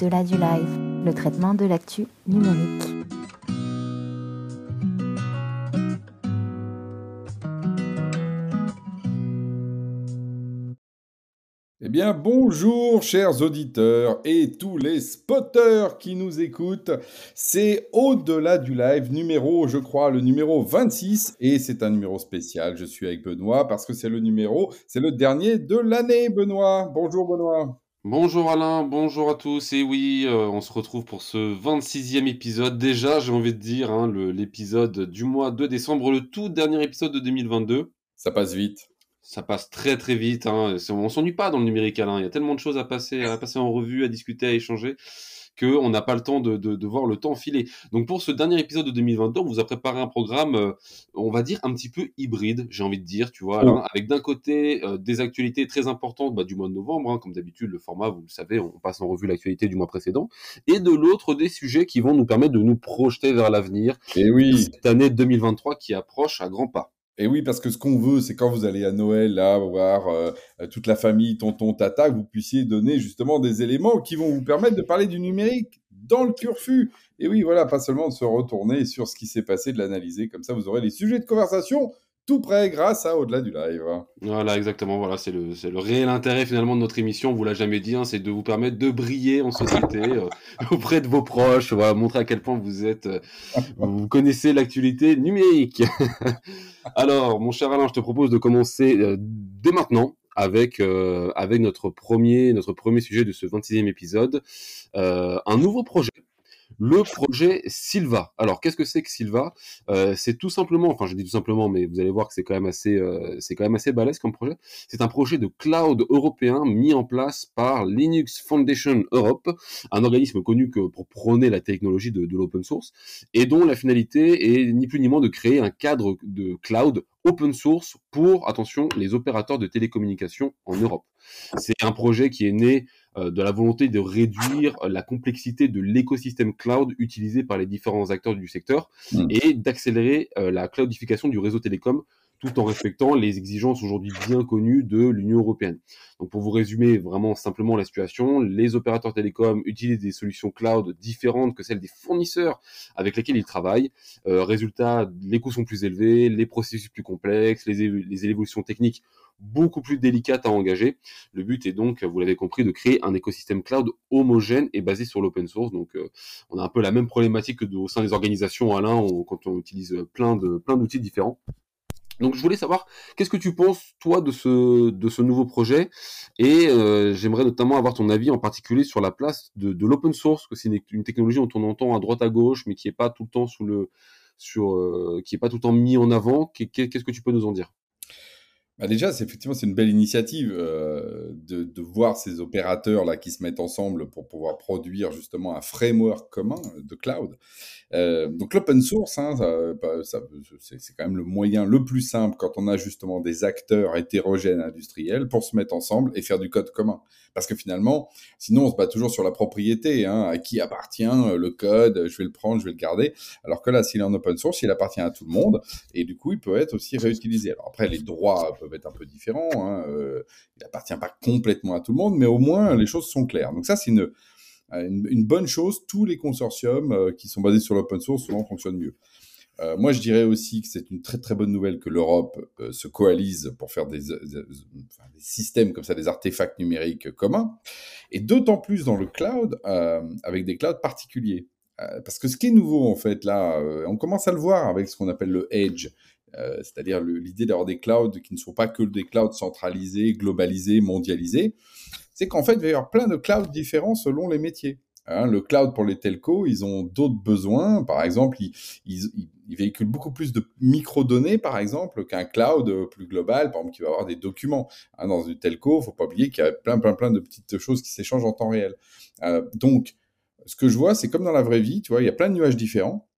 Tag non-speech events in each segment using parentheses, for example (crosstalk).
Au-delà du live, le traitement de l'actu numérique. Eh bien, bonjour chers auditeurs et tous les spotters qui nous écoutent. C'est au-delà du live numéro, je crois, le numéro 26 et c'est un numéro spécial. Je suis avec Benoît parce que c'est le numéro, c'est le dernier de l'année, Benoît. Bonjour Benoît. Bonjour Alain, bonjour à tous. Et oui, euh, on se retrouve pour ce 26e épisode. Déjà, j'ai envie de dire, hein, l'épisode du mois de décembre, le tout dernier épisode de 2022. Ça passe vite. Ça passe très très vite. Hein. On s'ennuie pas dans le numérique, Alain. Il y a tellement de choses à passer, à (laughs) passer en revue, à discuter, à échanger qu'on n'a pas le temps de, voir le temps filer. Donc pour ce dernier épisode de 2022, on vous a préparé un programme, euh, on va dire, un petit peu hybride, j'ai envie de dire, tu vois, avec d'un côté euh, des actualités très importantes bah, du mois de novembre, hein, comme d'habitude, le format, vous le savez, on passe en revue l'actualité du mois précédent, et de l'autre, des sujets qui vont nous permettre de nous projeter vers l'avenir. Et oui. Cette année 2023 qui approche à grands pas. Et oui, parce que ce qu'on veut, c'est quand vous allez à Noël, là, voir euh, toute la famille, tonton, tata, que vous puissiez donner justement des éléments qui vont vous permettre de parler du numérique dans le turfu. Et oui, voilà, pas seulement de se retourner sur ce qui s'est passé, de l'analyser. Comme ça, vous aurez les sujets de conversation tout près grâce à Au-delà du live. Voilà, exactement. Voilà, c'est le, le, réel intérêt finalement de notre émission. On vous l'a jamais dit, hein, c'est de vous permettre de briller en société (laughs) euh, auprès de vos proches. Voilà, montrer à quel point vous êtes, euh, vous connaissez l'actualité numérique. (laughs) Alors, mon cher Alain, je te propose de commencer euh, dès maintenant avec avec notre premier notre premier sujet de ce 26e épisode, un nouveau projet le projet Silva. Alors, qu'est-ce que c'est que Silva? Euh, C'est tout simplement, enfin, je dis tout simplement, mais vous allez voir que c'est quand même assez, euh, c'est quand même assez balèze comme projet. C'est un projet de cloud européen mis en place par Linux Foundation Europe, un organisme connu pour prôner la technologie de, de l'open source et dont la finalité est ni plus ni moins de créer un cadre de cloud open source pour, attention, les opérateurs de télécommunications en Europe. C'est un projet qui est né euh, de la volonté de réduire la complexité de l'écosystème cloud utilisé par les différents acteurs du secteur hmm. et d'accélérer euh, la cloudification du réseau télécom tout en respectant les exigences aujourd'hui bien connues de l'Union européenne. Donc pour vous résumer vraiment simplement la situation, les opérateurs télécoms utilisent des solutions cloud différentes que celles des fournisseurs avec lesquels ils travaillent. Euh, résultat, les coûts sont plus élevés, les processus plus complexes, les, évolutions techniques beaucoup plus délicates à engager. Le but est donc, vous l'avez compris, de créer un écosystème cloud homogène et basé sur l'open source. Donc, euh, on a un peu la même problématique que au sein des organisations, Alain, quand on utilise plein de plein d'outils différents. Donc je voulais savoir qu'est-ce que tu penses toi de ce de ce nouveau projet? Et euh, j'aimerais notamment avoir ton avis en particulier sur la place de, de l'open source que c'est une, technologie dont on entend à droite à gauche mais qui est pas tout le temps sous le sur euh, qui est pas tout le temps mis en avant. Qu'est-ce que tu peux nous en dire? Bah déjà, c'est effectivement c'est une belle initiative euh, de, voir ces opérateurs là qui se mettent ensemble pour pouvoir produire justement un framework commun de cloud. Euh, donc l'open source, hein, ça, c'est quand même le moyen le plus simple quand on a justement des acteurs hétérogènes industriels pour se mettre ensemble et faire du code commun. Parce que finalement, sinon on se bat toujours sur la propriété, hein, à qui appartient le code, je vais le prendre, je vais le garder. Alors que là, s'il est en open source, il appartient à tout le monde et du coup, il peut être aussi réutilisé. Alors après, les droits peuvent être un peu différents. Hein, euh, il appartient pas complètement à tout le monde, mais au moins les choses sont claires. Donc ça, c'est une, une, bonne chose. Tous les consortiums euh, qui sont basés sur l'open source souvent fonctionnent mieux. Euh, moi, je dirais aussi que c'est une très très bonne nouvelle que l'Europe euh, se coalise pour faire des, des, systèmes comme ça, des artefacts numériques communs, et d'autant plus dans le cloud, avec des clouds particuliers. parce que ce qui est nouveau en fait là, on commence à le voir avec ce qu'on appelle le edge, c'est-à-dire l'idée d'avoir des clouds qui ne sont pas que des clouds centralisés, globalisés, mondialisés, c'est qu'en fait, il va y avoir plein de clouds différents selon les métiers. Hein, le cloud pour les telcos, ils ont d'autres besoins. Par exemple, ils, véhiculent beaucoup plus de micro-données, par exemple, qu'un cloud plus global, par exemple, qui va avoir des documents. Hein, dans une telco, faut pas oublier qu'il y a plein, plein, plein de petites choses qui s'échangent en temps réel. Euh, donc, ce que je vois, c'est comme dans la vraie vie, tu vois, il y a plein de nuages différents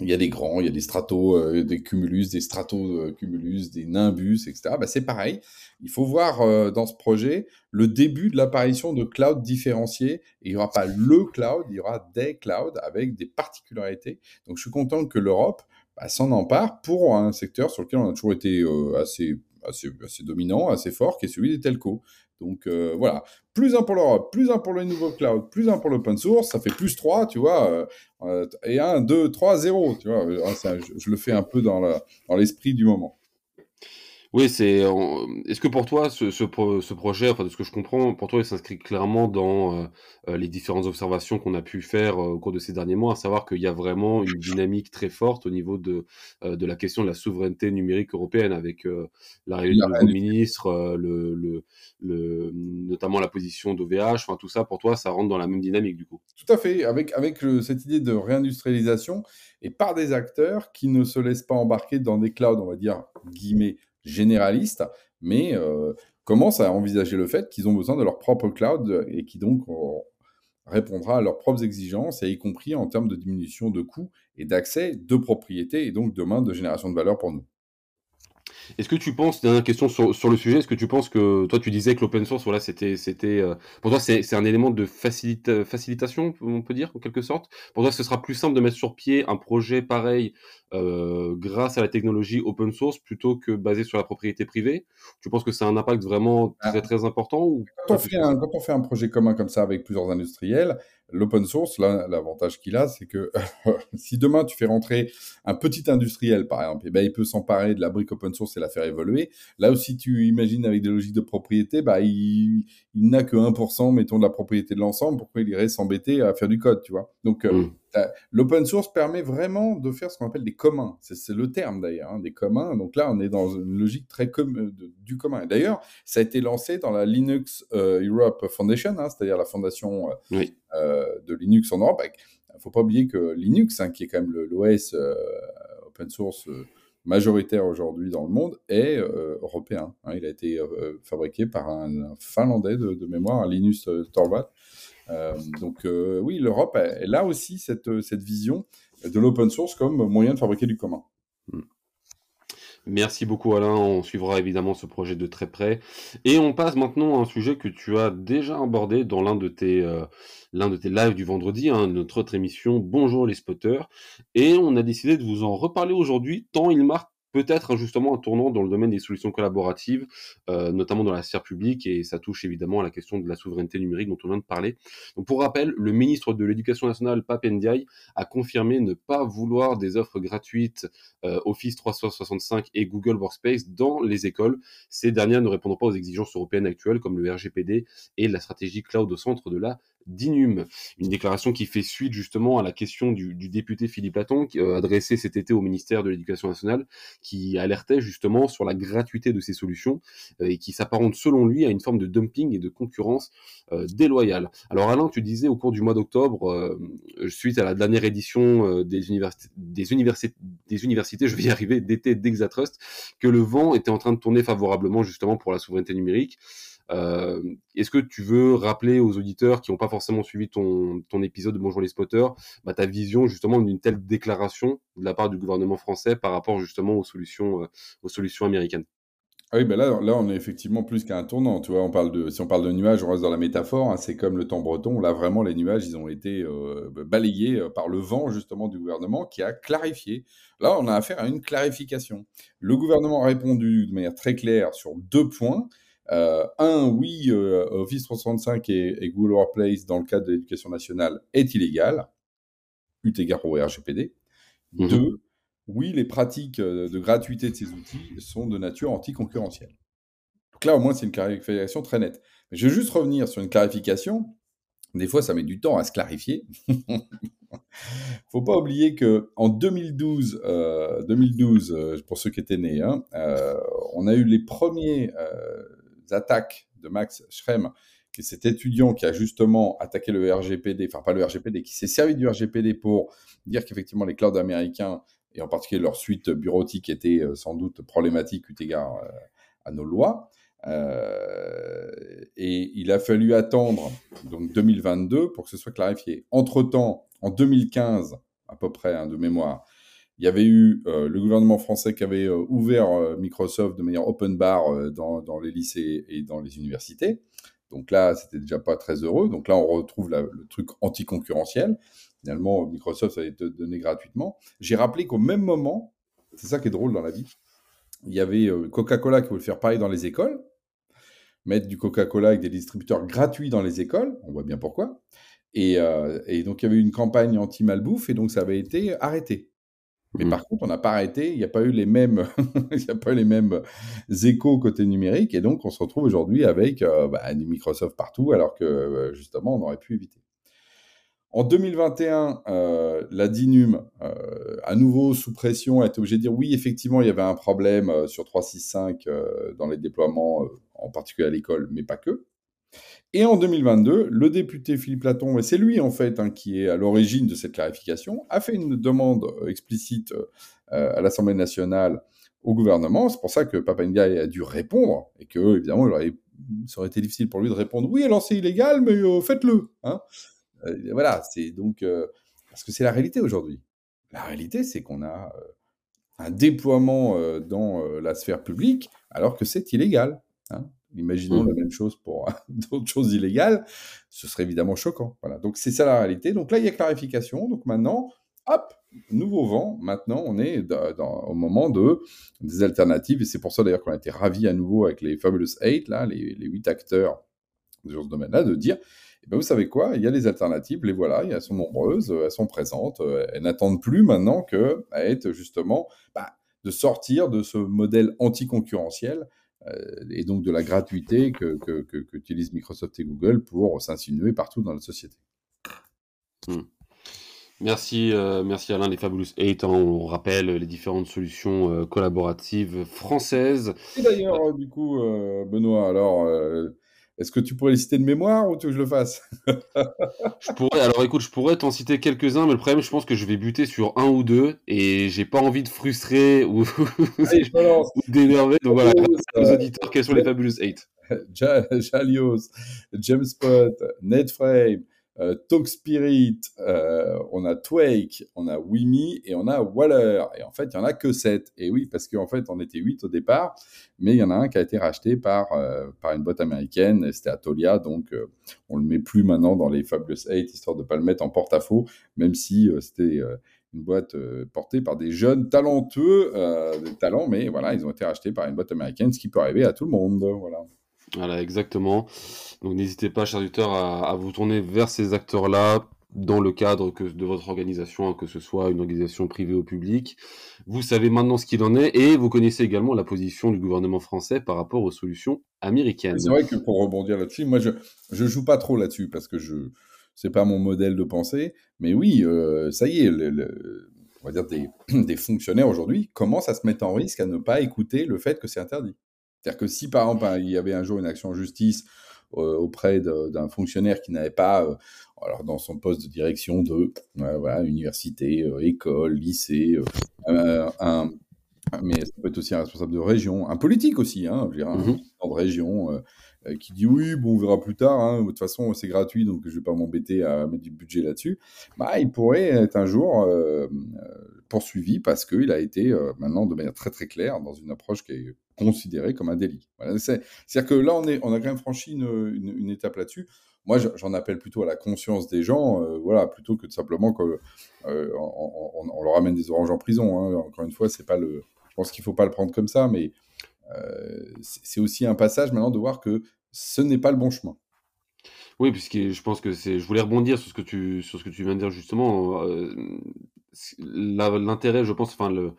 il y a des grands, il y a des stratos, euh, des cumulus, des stratocumulus, euh, des nimbus, etc. Bah, c'est pareil. Il faut voir euh, dans ce projet le début de l'apparition de clouds différenciés. il n'y aura pas le cloud, il y aura des clouds avec des particularités. Donc je suis content que l'Europe bah, s'en empare pour un secteur sur lequel on a toujours été assez, assez, assez dominant, assez fort, qui est celui des telcos. Donc euh, voilà, plus un pour l'Europe, plus un pour le nouveau cloud, plus un pour l'open source, ça fait plus 3, tu vois, et 1, 2, 3, 0, tu vois. je, je, le fais un peu dans l'esprit du moment. Oui, c'est. Est-ce que pour toi, ce, ce, ce, projet, enfin de ce que je comprends, pour toi, il s'inscrit clairement dans euh, euh, les différentes observations qu'on a pu faire euh, au cours de ces derniers mois, à savoir qu'il y a vraiment une dynamique très forte au niveau de, de la question de la souveraineté numérique européenne, avec la réunion du ministre, le, le, le, notamment la position d'OVH, enfin tout ça, pour toi, ça rentre dans la même dynamique du coup? Tout à fait, avec, avec cette idée de réindustrialisation et par des acteurs qui ne se laissent pas embarquer dans des clouds, on va dire, guillemets, généralistes, mais euh, commencent à envisager le fait qu'ils ont besoin de leur propre cloud et qui donc répondra à leurs propres exigences, y compris en termes de diminution de coûts et d'accès de propriété et donc demain de génération de valeur pour nous. Est-ce que tu penses, dernière question sur, sur le sujet, est-ce que tu penses que toi tu disais que l'open source, voilà, c'était, c'était, euh, pour toi c'est, un élément de facilitation, on peut dire en quelque sorte? Pour toi, ce sera plus simple de mettre sur pied un projet pareil euh, grâce à la technologie open source plutôt que basé sur la propriété privée? Tu penses que c'est un impact vraiment très ah. très important ou quand, on fait un, quand on fait un projet commun comme ça avec plusieurs industriels, l'open source, l'avantage qu'il a, c'est que (laughs) si demain tu fais rentrer un petit industriel, par exemple, et eh ben, il peut s'emparer de la brique open source et la faire évoluer. Là aussi, tu imagines avec des logiques de propriété, bah, il, n'a que 1%, mettons, de la propriété de l'ensemble. Pourquoi il irait s'embêter à faire du code, tu vois? Donc, euh, mmh. L'open source permet vraiment de faire ce qu'on appelle des communs. C'est le terme d'ailleurs, hein, des communs. Donc là, on est dans une logique très com du commun. D'ailleurs, ça a été lancé dans la Linux euh, Europe Foundation, hein, c'est-à-dire la fondation euh, oui. Euh, de Linux en Europe. Il ne faut pas oublier que Linux, hein, qui est quand même l'OS euh, open source euh, majoritaire aujourd'hui dans le monde, est européen. Il a été fabriqué par un, Finlandais de, mémoire, un Linus Torvald. Donc oui, l'Europe, elle, a aussi cette, cette vision de l'open source comme moyen de fabriquer du commun. Hmm. Merci beaucoup Alain, on suivra évidemment ce projet de très près. Et on passe maintenant à un sujet que tu as déjà abordé dans l'un de tes, euh, de tes lives du vendredi, hein, notre autre émission Bonjour les spotters. Et on a décidé de vous en reparler aujourd'hui, tant il marque peut-être justement un tournant dans le domaine des solutions collaboratives, euh, notamment dans la sphère publique, et ça touche évidemment à la question de la souveraineté numérique dont on vient de parler. Donc pour rappel, le ministre de l'Éducation nationale, Pape Ndiaye, a confirmé ne pas vouloir des offres gratuites euh, Office 365 et Google Workspace dans les écoles. Ces dernières ne répondront pas aux exigences européennes actuelles comme le RGPD et la stratégie cloud au centre de la d'Inum. Une déclaration qui fait suite justement à la question du, député Philippe Laton, euh, adressé cet été au ministère de l'Éducation nationale, qui alertait justement sur la gratuité de ces solutions euh, et qui s'apparente selon lui à une forme de dumping et de concurrence euh, déloyale. Alors Alain, tu disais au cours du mois d'octobre, suite à la dernière édition des, des, des universités, je vais y arriver, d'été d'Exatrust, que le vent était en train de tourner favorablement justement pour la souveraineté numérique. Euh, est-ce que tu veux rappeler aux auditeurs qui n'ont pas forcément suivi ton, épisode de Bonjour les spotters, bah, ta vision justement d'une telle déclaration de la part du gouvernement français par rapport justement aux solutions, euh, américaines? Ah oui, ben là, là, on est effectivement plus qu'à un tournant. Tu vois, on parle de, si on parle de nuages, on reste dans la métaphore. Hein, c'est comme le temps breton. Là, vraiment, les nuages, ils ont été euh, balayés par le vent justement du gouvernement qui a clarifié. Là, on a affaire à une clarification. Le gouvernement a répondu de manière très claire sur deux points. Euh, un, oui, euh, Office 365 et, et, Google Workplace dans le cadre de l'éducation nationale est illégal, eu égard au RGPD. Mhm. Deux, oui, les pratiques euh, de gratuité de ces outils sont de nature anticoncurrentielle. Donc là, au moins, c'est une clarification très nette. Mais je vais juste revenir sur une clarification. Des fois, ça met du temps à se clarifier. (laughs) faut pas oublier que en 2012, 2012 pour ceux qui étaient nés, hein, on a eu les premiers attaques de Max Schrem, qui est cet étudiant qui a justement attaqué le RGPD, enfin pas le RGPD, qui s'est servi du RGPD pour dire qu'effectivement les clouds américains, et en particulier leur suite bureautique, était euh, sans doute problématique eu égard euh, à nos lois. Euh, et il a fallu attendre donc 2022 pour que ce soit clarifié. Entre-temps, en 2015, à peu près hein, de mémoire, il y avait eu euh, le gouvernement français qui avait euh, ouvert euh, Microsoft de manière open bar dans, les lycées et dans les universités. Donc là, c'était déjà pas très heureux. Donc là, on retrouve le truc anticoncurrentiel. Finalement, Microsoft ça a été donné gratuitement. J'ai rappelé qu'au même moment, c'est ça qui est drôle dans la vie, il y avait Coca-Cola qui voulait faire pareil dans les écoles. mettre du Coca-Cola avec des distributeurs gratuits dans les écoles. On voit bien pourquoi. Et, et donc, il y avait une campagne anti-malbouffe et donc ça avait été arrêté. Mais Mmh. par contre, on n'a pas arrêté, il n'y a pas eu les mêmes, (laughs) il a pas eu les mêmes échos côté numérique, et donc on se retrouve aujourd'hui avec euh, bah, du Microsoft partout, alors que euh, justement on aurait pu éviter. En 2021, euh, la DINUM, euh, à nouveau sous pression, a été obligée de dire oui, effectivement, il y avait un problème euh, sur 365 euh, dans les déploiements, euh, en particulier à l'école, mais pas que. Et en 2022, le député Philippe Laton, et c'est lui en fait hein, qui est à l'origine de cette clarification, a fait une demande euh, explicite euh, à l'Assemblée nationale au gouvernement. C'est pour ça que Papandiaï a dû répondre et que évidemment, il aurait, ça aurait été difficile pour lui de répondre oui, alors c'est illégal, mais euh, faites-le. Hein voilà, c'est donc parce que c'est la réalité aujourd'hui. La réalité, c'est qu'on a un déploiement dans la sphère publique alors que c'est illégal. Hein Imaginons Mmh. la même chose pour (laughs) d'autres choses illégales, ce serait évidemment choquant. Voilà. Donc c'est ça la réalité. Donc là, il y a clarification. Donc maintenant, hop, nouveau vent. Maintenant, on est dans, dans, au moment de des alternatives. Et c'est pour ça d'ailleurs qu'on a été ravis à nouveau avec les Fabulous Eight, là, les, les huit acteurs dans ce domaine-là, de dire, eh ben, vous savez quoi, il y a des alternatives, les voilà, elles sont nombreuses, elles sont présentes, elles n'attendent plus maintenant que à être justement bah, de sortir de ce modèle anticoncurrentiel euh, et donc de la gratuité que, que, que, que, utilisent Microsoft et Google pour s'insinuer partout dans la société. Mmh. Merci, euh, merci Alain, les Fabulous 8. Hein, on rappelle les différentes solutions euh, collaboratives françaises. Et d'ailleurs, euh, du coup, Benoît, alors, euh, est-ce que tu pourrais les citer de mémoire ou tu veux que je le fasse? (laughs) Je pourrais, alors écoute, je pourrais t'en citer quelques-uns, mais le problème, je pense que je vais buter sur un ou deux et j'ai pas envie de frustrer ou, (laughs) d'énerver. Donc voilà, aux auditeurs, quels sont les Fabulous 8 Jalios, Jamespot, Netframe, euh, TalkSpirit, euh, on a Twake, on a Wimi et on a Waller. Et en fait, il n'y en a que 7. Et oui, parce qu'en fait, on était 8 au départ, mais il y en a un qui a été racheté par, euh, par une boîte américaine, c'était Atolia, donc euh, on le met plus maintenant dans les Fabulous 8, histoire de ne pas le mettre en porte-à-faux, même si c'était une boîte portée par des jeunes talentueux, des talents, mais voilà, ils ont été rachetés par une boîte américaine, ce qui peut arriver à tout le monde. Voilà. Voilà, exactement. Donc n'hésitez pas, chers auditeurs, à, vous tourner vers ces acteurs-là dans le cadre que, de votre organisation, hein, que ce soit une organisation privée ou publique. Vous savez maintenant ce qu'il en est et vous connaissez également la position du gouvernement français par rapport aux solutions américaines. C'est vrai que pour rebondir là-dessus, moi je je joue pas trop là-dessus parce que je c'est pas mon modèle de pensée, mais oui, euh, ça y est, on va dire des, (clears throat) des fonctionnaires aujourd'hui commencent à se mettre en risque à ne pas écouter le fait que c'est interdit. C'est-à-dire que si, par exemple, il y avait un jour une action en justice euh, auprès d'un fonctionnaire qui n'avait pas, euh, alors dans son poste de direction de euh, voilà, université, école, lycée, un, mais ça peut être aussi un responsable de région, un politique aussi, hein, je veux dire, un Mhm. président de région qui dit oui, bon, on verra plus tard, hein, de toute façon c'est gratuit, donc je ne vais pas m'embêter à mettre du budget là-dessus. Bah, il pourrait être un jour poursuivi parce qu'il a été maintenant de manière très très claire dans une approche qui est considérée comme un délit. C'est-à-dire que là, on, a quand même franchi une, étape là-dessus. Moi, j'en appelle plutôt à la conscience des gens, euh, voilà, plutôt que de simplement qu'on euh, on, leur amène des oranges en prison. Hein. Encore une fois, c'est pas le, je pense qu'il faut pas le prendre comme ça, mais euh, c'est aussi un passage maintenant de voir que ce n'est pas le bon chemin. Oui, puisque je pense que c'est. Je voulais rebondir sur ce que tu sur ce que tu viens de dire justement. Euh, L'intérêt, je pense, enfin le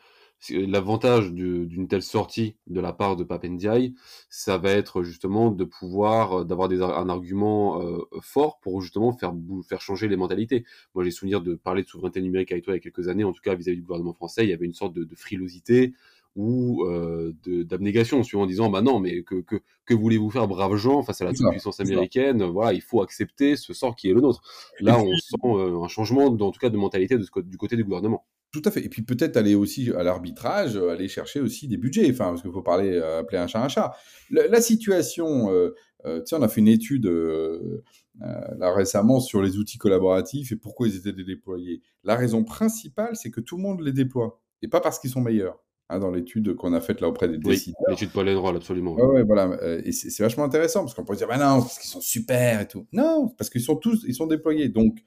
l'avantage d'une telle sortie de la part de Papendiaï, ça va être justement de pouvoir d'avoir un argument euh, fort pour justement faire faire changer les mentalités. Moi, j'ai souvenir de parler de souveraineté numérique avec toi il y a quelques années, en tout cas vis-à-vis -vis du gouvernement français, il y avait une sorte de, de frilosité ou euh, d'abnégation, suivant en disant bah non, mais que, que, que voulez-vous faire, braves gens, face à la toute-puissance américaine? Voilà, il faut accepter ce sort qui est le nôtre. Là, on sent euh, un changement, en tout cas, de mentalité de ce, du côté du gouvernement. Tout à fait. Et puis peut-être aller aussi à l'arbitrage, aller chercher aussi des budgets. Enfin, parce qu'il faut parler, euh, appeler un chat un chat. La, la situation, euh, euh, tu sais, on a fait une étude euh, là récemment sur les outils collaboratifs et pourquoi ils étaient déployés. La raison principale, c'est que tout le monde les déploie. Et pas parce qu'ils sont meilleurs. Hein, dans l'étude qu'on a faite là auprès des décideurs. Oui, l'étude Paul Enroll, absolument. Ouais, ouais, voilà. Et c'est vachement intéressant parce qu'on pourrait dire, bah non, parce qu'ils sont super et tout. Non, parce qu'ils sont tous, ils sont déployés. Donc,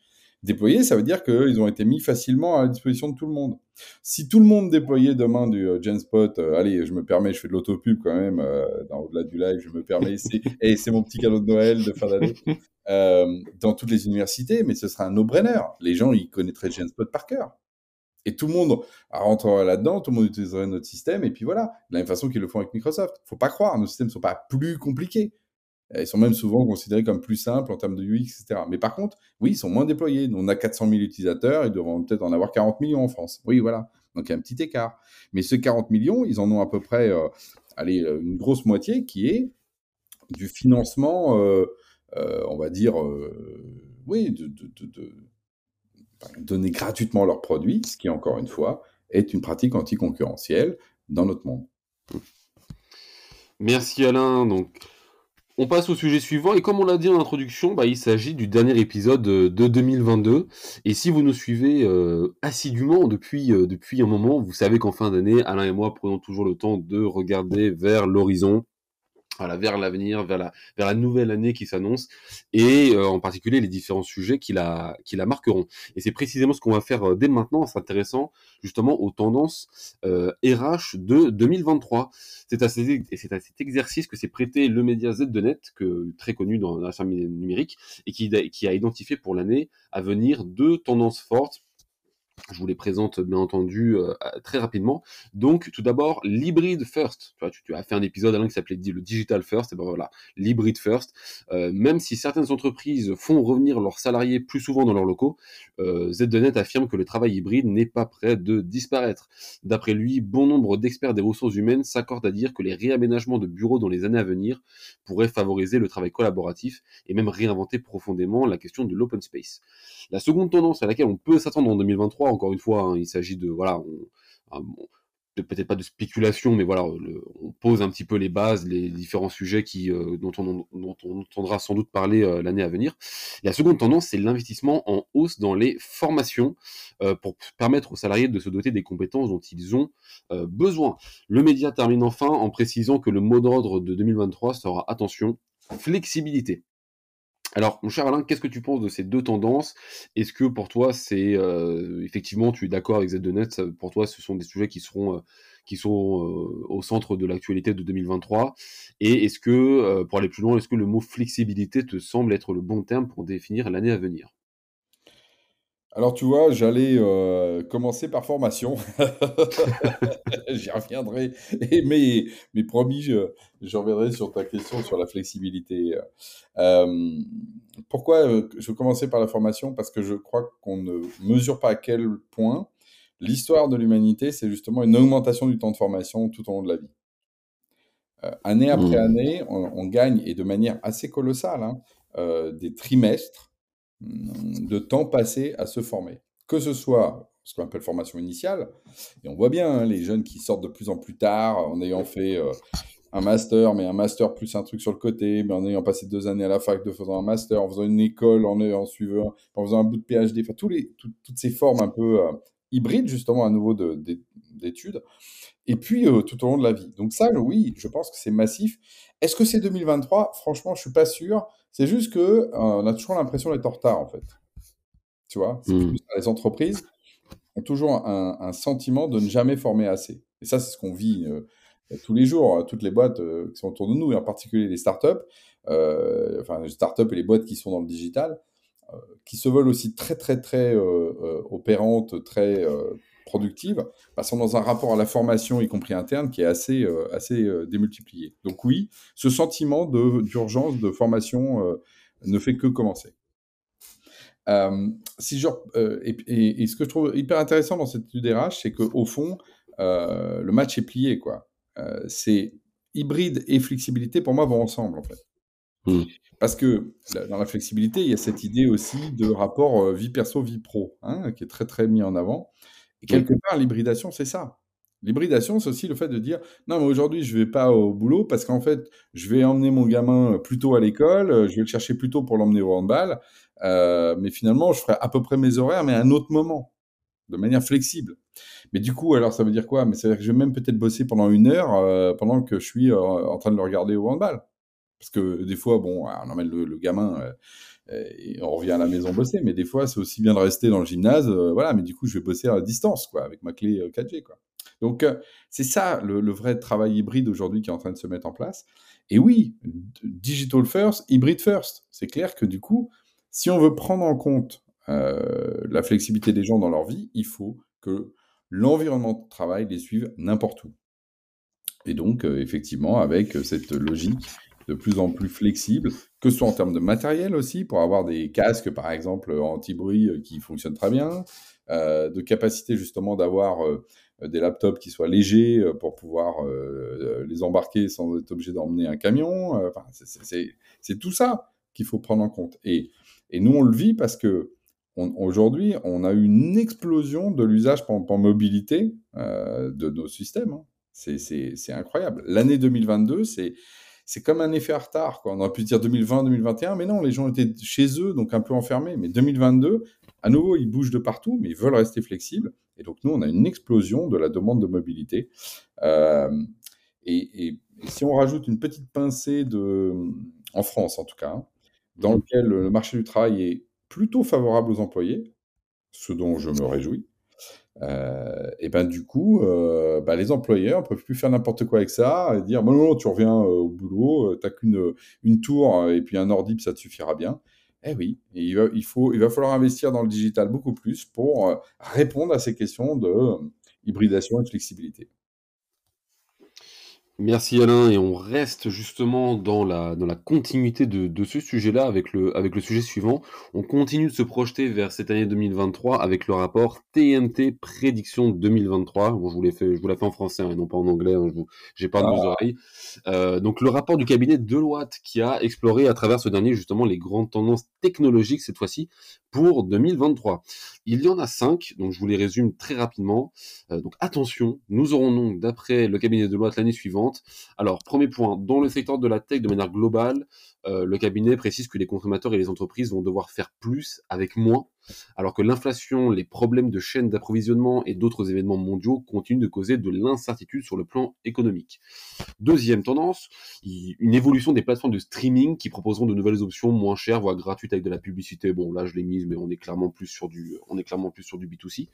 Déployés, ça veut dire qu'ils ont été mis facilement à la disposition de tout le monde. Si tout le monde déployait demain du euh, Genspot, euh, allez, je me permets, je fais de l'autopub quand même, euh, au-delà du live, je me permets, c'est (laughs) hey, mon petit cadeau de Noël de fin d'année, dans toutes les universités, mais ce sera un no-brainer. Les gens, ils connaîtraient Genspot par cœur. Et tout le monde rentrerait là-dedans, tout le monde utiliserait notre système, et puis voilà, de la même façon qu'ils le font avec Microsoft. Faut pas croire, nos systèmes ne sont pas plus compliqués. Ils sont même souvent considérés comme plus simples en termes de UX, etc. Mais par contre, oui, ils sont moins déployés. On a 400 000 utilisateurs, ils devront peut-être en avoir 40 millions en France. Oui, voilà. Donc il y a un petit écart. Mais ces 40 millions, ils en ont à peu près, euh, allez, euh, une grosse moitié qui est du financement, euh, on va dire, oui, de, donner gratuitement leurs produits, ce qui, encore une fois, est une pratique anticoncurrentielle dans notre monde. Merci Alain. Donc, on passe au sujet suivant et comme on l'a dit en introduction, bah, il s'agit du dernier épisode de 2022. Et si vous nous suivez euh, assidûment depuis, euh, depuis un moment, vous savez qu'en fin d'année, Alain et moi prenons toujours le temps de regarder vers l'horizon voilà, vers l'avenir, vers la, nouvelle année qui s'annonce, et euh, en particulier les différents sujets qui la, marqueront. Et c'est précisément ce qu'on va faire euh, dès maintenant, en s'intéressant justement aux tendances euh, RH de 2023. C'est à, cet exercice que s'est prêté le média Z de Net, que, très connu dans la scène numérique, et qui a identifié pour l'année à venir deux tendances fortes je vous les présente bien entendu euh, très rapidement. Donc, tout d'abord, l'hybride first. Tu, as fait un épisode Alain qui s'appelait le digital first. Et ben voilà, l'hybride first. Euh, même si certaines entreprises font revenir leurs salariés plus souvent dans leurs locaux, euh, Z2Net affirme que le travail hybride n'est pas prêt de disparaître. D'après lui, bon nombre d'experts des ressources humaines s'accordent à dire que les réaménagements de bureaux dans les années à venir pourraient favoriser le travail collaboratif et même réinventer profondément la question de l'open space. La seconde tendance à laquelle on peut s'attendre en 2023, encore une fois, hein, il s'agit de voilà, peut-être pas de spéculation, mais voilà, on pose un petit peu les bases, les différents sujets qui, euh, dont, on, entendra sans doute parler euh, l'année à venir. La seconde tendance, c'est l'investissement en hausse dans les formations euh, pour permettre aux salariés de se doter des compétences dont ils ont besoin. Le média termine enfin en précisant que le mot d'ordre de 2023 sera attention, flexibilité. Alors, mon cher Alain, qu'est-ce que tu penses de ces deux tendances? Est-ce que pour toi, c'est euh, effectivement, tu es d'accord avec Z2Net Pour toi, ce sont des sujets qui seront, euh, qui sont euh, au centre de l'actualité de 2023 Et est-ce que, pour aller plus loin, est-ce que le mot flexibilité te semble être le bon terme pour définir l'année à venir? Alors, tu vois, j'allais euh, commencer par formation. (laughs) J'y reviendrai. mais, mais promis, je, je, reviendrai sur ta question sur la flexibilité. Euh, pourquoi euh, je veux commencer par la formation? Parce que je crois qu'on ne mesure pas à quel point l'histoire de l'humanité, c'est justement une augmentation du temps de formation tout au long de la vie. année après mmh. année, on, gagne, et de manière assez colossale, hein, des trimestres de temps passé à se former. Que ce soit ce qu'on appelle formation initiale, et on voit bien hein, les jeunes qui sortent de plus en plus tard en ayant fait euh, un master, mais un master plus un truc sur le côté, mais en ayant passé deux années à la fac de faisant un master, en faisant une école, en, en suivant, en faisant un bout de PhD, enfin toutes ces formes un peu euh, hybrides justement à nouveau d'études, et puis euh, tout au long de la vie. Donc ça, oui, je pense que c'est massif. Est-ce que c'est 2023 Franchement, je suis pas sûr. C'est juste que euh, on a toujours l'impression d'être en retard, en fait. Tu vois? Mmh. Les entreprises ont toujours un, sentiment de ne jamais former assez. Et ça, c'est ce qu'on vit euh, tous les jours. Hein, toutes les boîtes euh, qui sont autour de nous, et en particulier les startups, enfin les startups et les boîtes qui sont dans le digital, qui se veulent aussi très, très, très opérantes, très productives, bah, sont dans un rapport à la formation, y compris interne, qui est assez, euh, assez euh, démultiplié. Donc oui, ce sentiment d'urgence de, formation euh, ne fait que commencer. si genre, et, ce que je trouve hyper intéressant dans cette étude RH, c'est qu'au fond, le match est plié. quoi. c'est hybride et flexibilité, pour moi, vont ensemble, en fait. Mmh. Parce que dans la flexibilité, il y a cette idée aussi de rapport vie perso, vie pro, hein, qui est très très mis en avant. Et quelque part, l'hybridation, c'est ça. L'hybridation, c'est aussi le fait de dire non, mais aujourd'hui, je ne vais pas au boulot parce qu'en fait, je vais emmener mon gamin plus tôt à l'école, je vais le chercher plus tôt pour l'emmener au handball, euh, mais finalement, je ferai à peu près mes horaires, mais à un autre moment, de manière flexible. Mais du coup, alors, ça veut dire quoi? Mais ça veut dire que je vais même peut-être bosser pendant une heure euh, pendant que je suis euh, en train de le regarder au handball. Parce que des fois, bon, on emmène le, gamin et on revient à la maison bosser, mais des fois, c'est aussi bien de rester dans le gymnase, voilà, mais du coup, je vais bosser à distance, quoi, avec ma clé 4G, quoi. Donc, c'est ça le, vrai travail hybride aujourd'hui qui est en train de se mettre en place. Et oui, digital first, hybrid first. C'est clair que du coup, si on veut prendre en compte la flexibilité des gens dans leur vie, il faut que l'environnement de travail les suive n'importe où. Et donc, effectivement, avec cette logique de plus en plus flexible, que ce soit en termes de matériel aussi, pour avoir des casques, par exemple, anti-bruit qui fonctionnent très bien, de capacité justement d'avoir des laptops qui soient légers pour pouvoir les embarquer sans être obligé d'emmener un camion. c'est tout ça qu'il faut prendre en compte. Et, et nous, on le vit parce que aujourd'hui, on a eu une explosion de l'usage en, mobilité euh, de nos systèmes. Hein. C'est incroyable. L'année 2022, c'est comme un effet à retard. Quoi. On aurait pu dire 2020, 2021, mais non, les gens étaient chez eux, donc un peu enfermés. Mais 2022, à nouveau, ils bougent de partout, mais ils veulent rester flexibles. Et donc, nous, on a une explosion de la demande de mobilité. Euh, et, si on rajoute une petite pincée de, en France en tout cas, hein, dans mmh. lequel le marché du travail est plutôt favorable aux employés, ce dont je me réjouis. Euh, et ben du coup, euh, ben, les employeurs ne peuvent plus faire n'importe quoi avec ça et dire bon, non, tu reviens euh, au boulot, tu n'as qu'une une tour et puis un ordi, ça te suffira bien. Eh oui, il, va, il, faut, il va falloir investir dans le digital beaucoup plus pour répondre à ces questions de hybridation et de flexibilité. Merci Alain, et on reste justement dans la, dans la continuité de, de ce sujet-là avec le, avec le sujet suivant. On continue de se projeter vers cette année 2023 avec le rapport TNT Prédiction 2023. Bon, je vous l'ai fait, je vous l'ai fait en français hein, et non pas en anglais, hein, j'ai pas de vos ah. oreilles. Euh, donc le rapport du cabinet Deloitte qui a exploré à travers ce dernier justement les grandes tendances technologiques cette fois-ci pour 2023. Il y en a cinq, donc je vous les résume très rapidement. Euh, donc attention, nous aurons donc d'après le cabinet Deloitte l'année suivante alors, premier point, dans le secteur de la tech de manière globale, euh, le cabinet précise que les consommateurs et les entreprises vont devoir faire plus avec moins, alors que l'inflation, les problèmes de chaîne d'approvisionnement et d'autres événements mondiaux continuent de causer de l'incertitude sur le plan économique. Deuxième tendance, une évolution des plateformes de streaming qui proposeront de nouvelles options moins chères, voire gratuites avec de la publicité. Bon, là je l'ai mise, mais on est clairement plus sur du, on est clairement plus sur du B2C.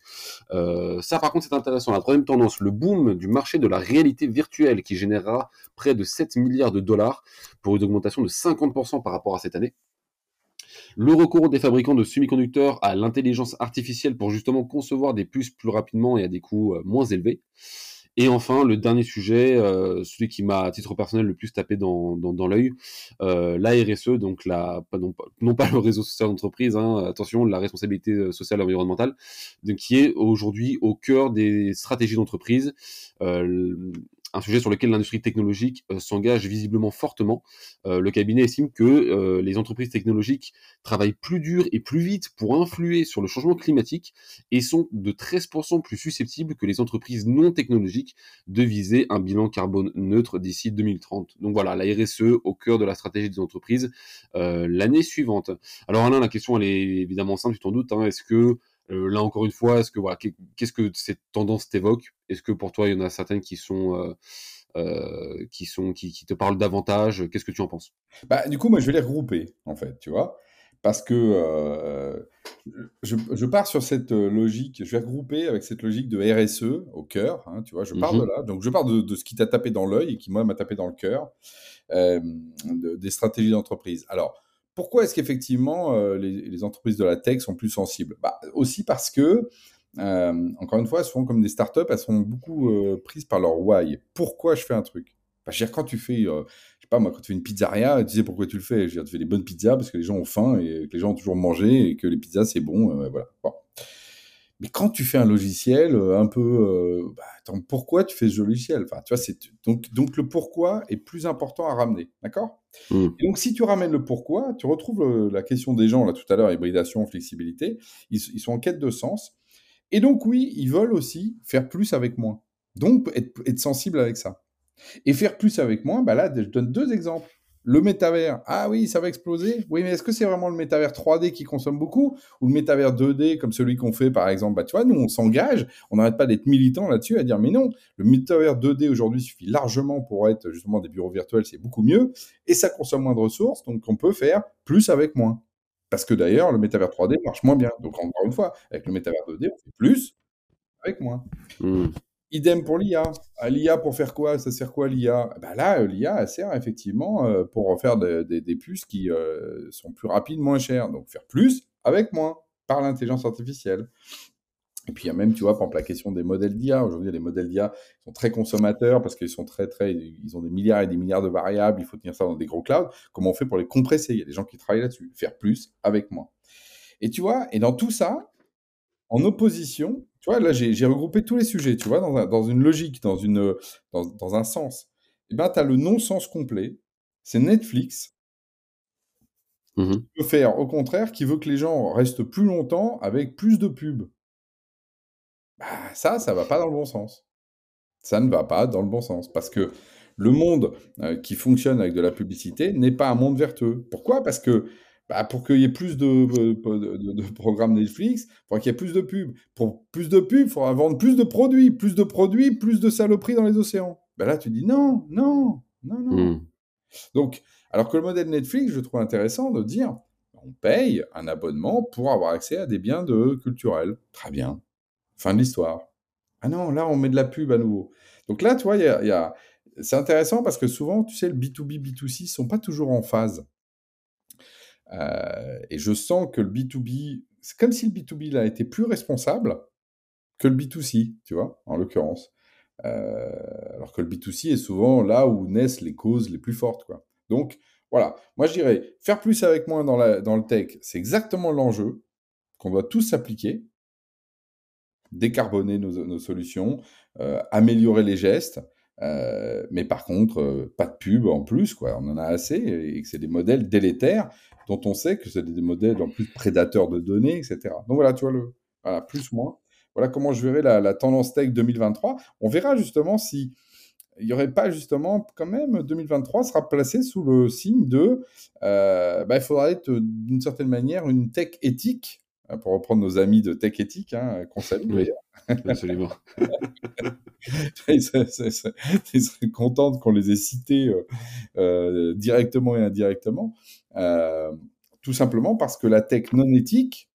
Euh, ça, par contre, c'est intéressant. La troisième tendance, le boom du marché de la réalité virtuelle qui générera près de 7 milliards de dollars pour une augmentation de 50% par rapport à cette année. Le recours des fabricants de semi-conducteurs à l'intelligence artificielle pour justement concevoir des puces plus rapidement et à des coûts euh, moins élevés. Et enfin, le dernier sujet, euh, celui qui m'a à titre personnel le plus tapé dans, l'œil, euh, la RSE, donc non, pas le réseau social d'entreprise, hein, attention, la responsabilité sociale et environnementale, qui est aujourd'hui au cœur des stratégies d'entreprise. Un sujet sur lequel l'industrie technologique euh, s'engage visiblement fortement. Euh, le cabinet estime que euh, les entreprises technologiques travaillent plus dur et plus vite pour influer sur le changement climatique et sont de 13% plus susceptibles que les entreprises non technologiques de viser un bilan carbone neutre d'ici 2030. Donc voilà, la RSE au cœur de la stratégie des entreprises l'année suivante. Alors Alain, la question elle est évidemment simple, tu t'en doutes. Hein. Est-ce que euh, là encore une fois, est-ce que voilà, qu'est-ce que cette tendance t'évoque? Est-ce que pour toi il y en a certaines qui sont euh, euh, qui sont qui, te parlent davantage? Qu'est-ce que tu en penses? Bah du coup moi je vais les regrouper en fait, tu vois, parce que je, pars sur cette logique, je vais regrouper avec cette logique de RSE au cœur, hein, tu vois, je pars de mmh là, donc je pars de, ce qui t'a tapé dans l'œil et qui moi m'a tapé dans le cœur, des stratégies d'entreprise. Alors pourquoi est-ce qu'effectivement euh, les, entreprises de la tech sont plus sensibles? Bah, Aussi parce que, euh, encore une fois, elles sont comme des startups, elles sont beaucoup euh, prises par leur why. Pourquoi je fais un truc? Bah, je veux dire, quand tu fais, je sais pas moi, quand tu fais une pizzeria, tu sais pourquoi tu le fais? Je veux dire, tu fais des bonnes pizzas parce que les gens ont faim et que les gens ont toujours mangé et que les pizzas c'est bon, voilà. Mais quand tu fais un logiciel un peu, bah, attends, pourquoi tu fais ce logiciel? Enfin, tu vois, c'est donc donc le pourquoi est plus important à ramener, d'accord? Mmh. Et donc si tu ramènes le pourquoi, tu retrouves la question des gens là tout à l'heure, hybridation, flexibilité, ils, sont en quête de sens. Et donc oui, ils veulent aussi faire plus avec moins. Donc être, être sensible avec ça. Et faire plus avec moins, bah là, je donne deux exemples. Le métavers, ah oui, ça va exploser. Oui, mais est-ce que c'est vraiment le métavers 3D qui consomme beaucoup ou le métavers 2D comme celui qu'on fait par exemple? Bah, Tu vois, nous, on s'engage, on n'arrête pas d'être militant là-dessus, à dire mais non, le métavers 2D aujourd'hui suffit largement pour être justement des bureaux virtuels, c'est beaucoup mieux et ça consomme moins de ressources, donc on peut faire plus avec moins. Parce que d'ailleurs, le métavers 3D marche moins bien. Donc encore une fois, avec le métavers 2D, on fait plus avec moins. Hmm. Idem pour l'IA. L'IA pour faire quoi? Ça sert quoi l'IA bah Là, l'IA, sert effectivement euh, pour faire des puces qui euh, sont plus rapides, moins chères. Donc faire plus avec moins par l'intelligence artificielle. Et puis il y a même, tu vois, par exemple, la question des modèles d'IA. Aujourd'hui, les modèles d'IA sont très consommateurs parce qu'ils sont très, très, ils ont des milliards et des milliards de variables. Il faut tenir ça dans des gros clouds. Comment on fait pour les compresser? Il y a des gens qui travaillent là-dessus. Faire plus avec moins. Et tu vois, et dans tout ça, en opposition, tu vois, là, j'ai regroupé tous les sujets, tu vois, dans, un- dans une logique, dans, une, dans, dans un sens. Et bien, tu as le non-sens complet. C'est Netflix Mhm. qui veut faire, au contraire, qui veut que les gens restent plus longtemps avec plus de pubs. Bah, ça, ça va pas dans le bon sens. Ça ne va pas dans le bon sens. Parce que le monde euh, qui fonctionne avec de la publicité n'est pas un monde vertueux. Pourquoi? Parce que bah, pour qu'il y ait plus de, de, de- de programmes Netflix, il faudra qu'il y ait plus de pubs. Pour plus de pubs, il faudra vendre plus de produits. Plus de produits, plus de saloperies dans les océans. Ben là, tu dis non, non, non, non. Hmm. Donc, alors que le modèle Netflix, je trouve intéressant de dire, on paye un abonnement pour avoir accès à des biens de culturels. Très bien. Fin de l'histoire. Ah non, là, on met de la pub à nouveau. Donc là, tu vois, il y a, il y a- c'est intéressant parce que souvent, tu sais, le B2B, B2C sont pas toujours en phase. Euh, et je sens que le B2B, c'est comme si le B2B là, était plus responsable que le B2C, tu vois, en l'occurrence. Euh, alors que le B2C est souvent là où naissent les causes les plus fortes, quoi. Donc, voilà. Moi, je dirais, faire plus avec moins dans, le tech, c'est exactement l'enjeu qu'on doit tous s'appliquer. Décarboner nos, nos solutions, euh, améliorer les gestes, euh, mais par contre, euh, pas de pub en plus, quoi. On en a assez et que c'est des modèles délétères dont on sait que c'est des modèles en plus prédateurs de données, etc. Donc voilà, tu vois, le, voilà, plus, moins. Voilà comment je verrai la, la tendance tech 2023. On verra justement si il n'y aurait pas justement, quand même, 2023 sera placé sous le signe de, euh, bah, il faudra être d'une certaine manière une tech éthique, pour reprendre nos amis de tech éthique, hein, qu'on salue Oui. (laughs) Absolument. (laughs) ils, seraient, contents qu'on les ait cités euh, euh, directement et indirectement. Euh, tout simplement parce que la tech non éthique,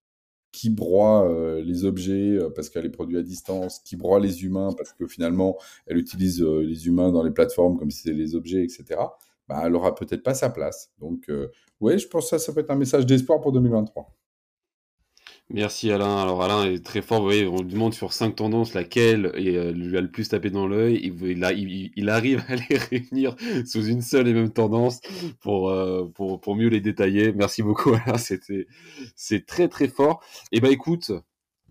qui broie euh, les objets parce qu'elle est produite à distance, qui broie les humains parce que finalement elle utilise les humains dans les plateformes comme si c'était les objets, etc., bah, elle aura peut-être pas sa place. Donc, ouais, je pense que ça, ça peut être un message d'espoir pour 2023. Merci Alain. Alors Alain est très fort. Vous voyez, on lui demande sur cinq tendances laquelle euh, lui a le plus tapé dans l'œil. Il, arrive à les (laughs) réunir sous une seule et même tendance pour, euh, pour, mieux les détailler. Merci beaucoup Alain. C'était, c'est très très fort. Et ben écoute,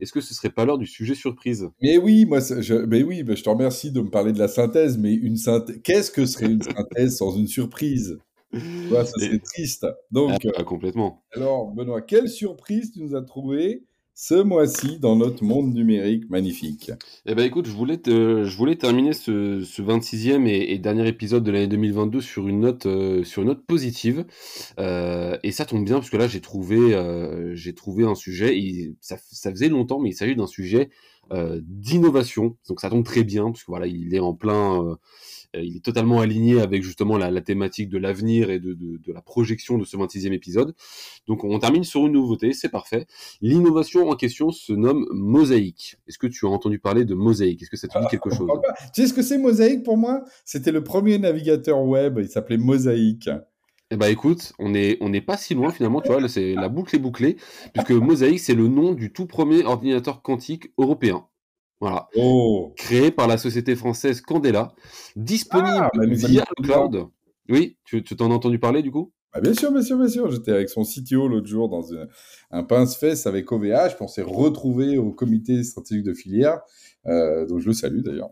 est-ce que ce serait pas l'heure du sujet surprise? Mais oui, moi, je, mais oui, je te remercie de me parler de la synthèse, mais une synthèse, qu'est-ce que serait une synthèse sans une surprise? Tu vois, ça serait triste. Donc, Ah, complètement. Alors, Benoît, quelle surprise tu nous as trouvé ce mois-ci dans notre monde numérique magnifique Eh ben écoute, je voulais, te- je voulais terminer ce, ce 26e et, et dernier épisode de l'année 2022 sur une note, euh, sur une note positive. Euh, et ça tombe bien parce que là j'ai trouvé, euh, j'ai trouvé un sujet. Et ça, ça faisait longtemps, mais il s'agit d'un sujet d'innovation. Donc ça tombe très bien parce que voilà, il est en plein, il est totalement aligné avec justement la, la thématique de l'avenir et de, de, de la projection de ce 26e épisode. Donc on termine sur une nouveauté, c'est parfait. L'innovation en question se nomme Mosaïque. Est-ce que tu as entendu parler de Mosaïque? Est-ce que ça te dit quelque chose? Pourquoi pas Tu sais ce que c'est Mosaïque pour moi? C'était le premier navigateur web, il s'appelait Mosaïque. Eh ben écoute, on est on n'est pas si loin finalement, tu vois, là la boucle est bouclée puisque Mosaïque c'est le nom du tout premier ordinateur quantique européen. Voilà, Oh créé par la société française Candela, disponible Ah, bah, via le cloud. Oui, tu t'en as entendu parler du coup? Ah, bien sûr, bien sûr, bien sûr. J'étais avec son CTO l'autre jour dans un pince-fesse avec OVH, on s'est retrouvé au comité stratégique de filière. Euh, donc je le salue d'ailleurs.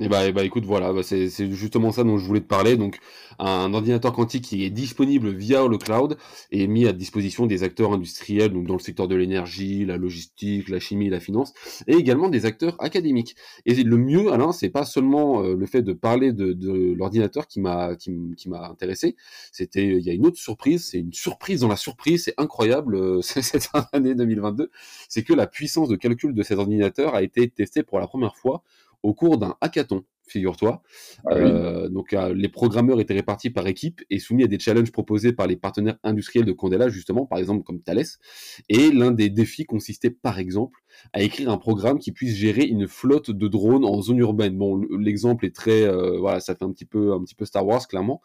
et bah, et bah écoute, voilà, bah, c'est justement ça dont je voulais te parler. Donc un ordinateur quantique qui est disponible via le cloud et mis à disposition des acteurs industriels, donc dans le secteur de l'énergie, la logistique, la chimie, la finance, et également des acteurs académiques. Et le mieux, Alain, c'est pas seulement euh, le fait de parler de, l'ordinateur qui m'a qui m'a intéressé. C'était il y a une autre surprise, c'est une surprise dans la surprise, c'est incroyable euh, (laughs) cette année 2022, c'est que la puissance de calcul de cet ordinateur a été testée pour la première fois au cours d'un hackathon, figure-toi. Ah euh, donc euh, les programmeurs étaient répartis par équipe et soumis à des challenges proposés par les partenaires industriels de Candela, justement, par exemple comme Thales. Et l'un des défis consistait, par exemple, à écrire un programme qui puisse gérer une flotte de drones en zone urbaine. Bon, l'exemple est très, euh, voilà, ça fait un petit peu, un petit peu Star Wars, clairement.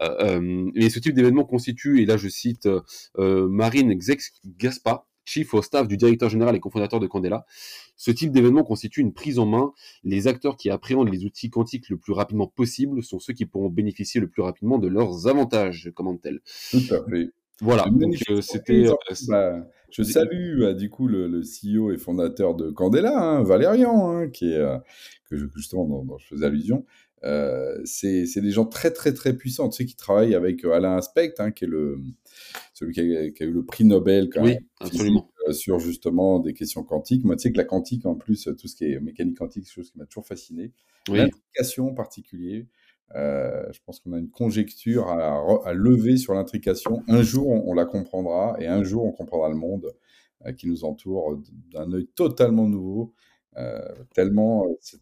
mais ce type d'événement constitue, et là je cite Marine Xex Gaspa, chief au staff du directeur général et cofondateur de Candela, ce type d'événement constitue une prise en main. Les acteurs qui appréhendent les outils quantiques le plus rapidement possible sont ceux qui pourront bénéficier le plus rapidement de leurs avantages, commande-t-elle. Tout à fait. Voilà, donc euh, c'était. Euh, bah, je salue bah, du coup le, CEO et fondateur de Candela, hein, Valérian, hein, qui est euh, que justement dont, je faisais allusion. C'est des gens très très très puissants, tu sais, qui travaillent avec Alain Aspect, hein, qui est le celui qui a, eu le prix Nobel quand oui, absolument. Euh, sur justement des questions quantiques. Moi, tu sais que la quantique, en plus, tout ce qui est mécanique quantique, c'est quelque chose qui m'a toujours fasciné. Oui. L'intrication en particulier, euh, je pense qu'on a une conjecture à, lever sur l'intrication. Un jour, on, la comprendra et un jour, on comprendra le monde euh, qui nous entoure d'un œil totalement nouveau, tellement cette,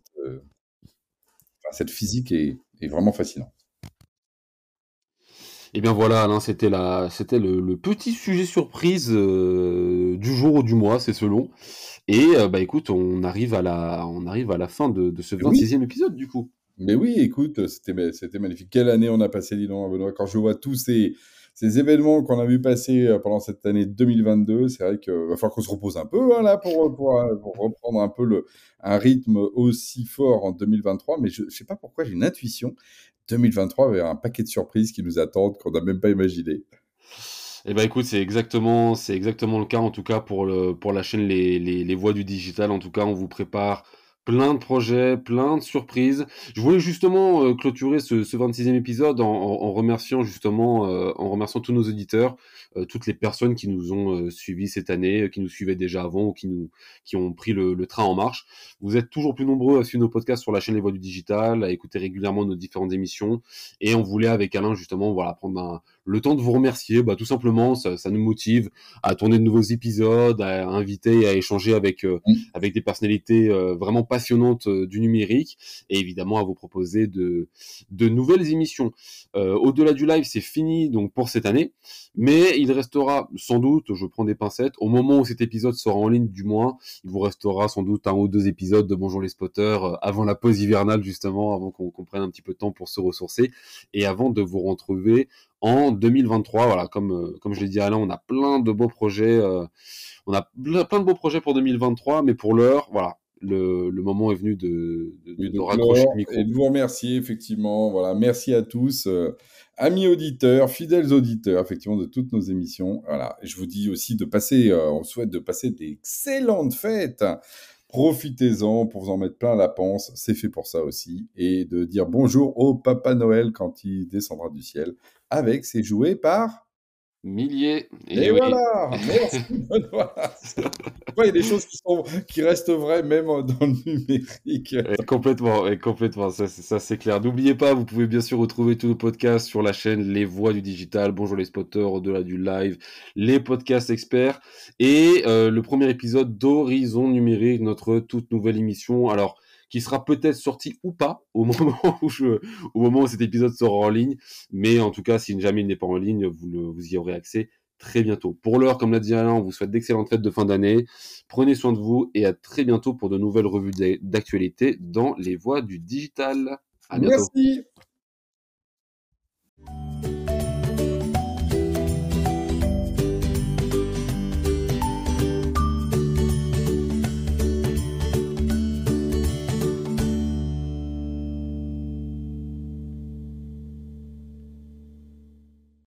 cette physique est, est vraiment fascinante. Et eh bien voilà, Alain, c'était la, c'était le, petit sujet surprise euh, du jour ou du mois, c'est selon. Et euh, bah écoute, on arrive à la, on arrive à la fin de, ce 26e épisode du coup. Mais oui, écoute, c'était, c'était magnifique. Quelle année on a passé, dis donc, Benoît. Quand je vois tous ces, ces événements qu'on a vu passer euh, pendant cette année 2022, c'est vrai qu'il va falloir qu'on se repose un peu hein, là pour, pour, reprendre un peu le, un rythme aussi fort en 2023. Mais je ne sais pas pourquoi j'ai une intuition. 2023 avec un paquet de surprises qui nous attendent qu'on n'a même pas imaginé. Eh ben écoute, c'est exactement, c'est exactement le cas en tout cas pour le pour la chaîne les, les, les voix du digital. En tout cas, on vous prépare plein de projets, plein de surprises. Je voulais justement euh, clôturer ce, ce 26e épisode en, en, remerciant justement, euh, en remerciant tous nos auditeurs, euh, toutes les personnes qui nous ont suivis cette année, qui nous suivaient déjà avant ou qui nous, qui ont pris le, le, train en marche. Vous êtes toujours plus nombreux à suivre nos podcasts sur la chaîne Les Voix du Digital, à écouter régulièrement nos différentes émissions, et on voulait avec Alain justement, voilà, prendre un, le temps de vous remercier, bah, tout simplement, ça, ça, nous motive à tourner de nouveaux épisodes, à inviter, à échanger avec euh, avec des personnalités euh, vraiment passionnantes euh, du numérique, et évidemment à vous proposer de de nouvelles émissions. Au-delà du live, c'est fini donc pour cette année, mais il restera sans doute, je prends des pincettes, au moment où cet épisode sera en ligne, du moins, il vous restera sans doute un ou deux épisodes de Bonjour les spotters avant la pause hivernale justement, avant qu'on prenne un petit peu de temps pour se ressourcer, et avant de vous retrouver en 2023. Voilà, comme, euh, comme je l'ai dit à Alain, on a plein de beaux projets. Euh, on a plein de beaux projets pour 2023, mais pour l'heure, voilà, le, le, moment est venu de, de, de, raccrocher le micro. Et de vous remercier, effectivement. Voilà, merci à tous, euh, amis auditeurs, fidèles auditeurs, effectivement, de toutes nos émissions. Voilà, et je vous dis aussi de passer, on souhaite de passer d'excellentes fêtes. Profitez-en pour vous en mettre plein la panse, c'est fait pour ça aussi. Et de dire bonjour au Papa Noël quand il descendra du ciel avec ses jouets par Milliers. Et, voilà, merci. (laughs) il y a des choses qui, sont, qui restent vraies même dans le numérique. complètement, et complètement, ça, ça c'est clair. N'oubliez pas, vous pouvez bien sûr retrouver tous nos podcasts sur la chaîne Les Voix du Digital, Bonjour les spotters, au-delà du live, les podcasts experts et euh, le premier épisode d'Horizon Numérique, notre toute nouvelle émission. Alors, qui sera peut-être sorti ou pas (laughs) au moment où cet épisode sera en ligne. Mais en tout cas, si jamais il n'est pas en ligne, vous, vous y aurez accès très bientôt. Pour l'heure, comme l'a dit Alain, on vous souhaite d'excellentes fêtes de fin d'année. Prenez soin de vous et à très bientôt pour de nouvelles revues d'actualité dans les voies du digital. À bientôt. Merci.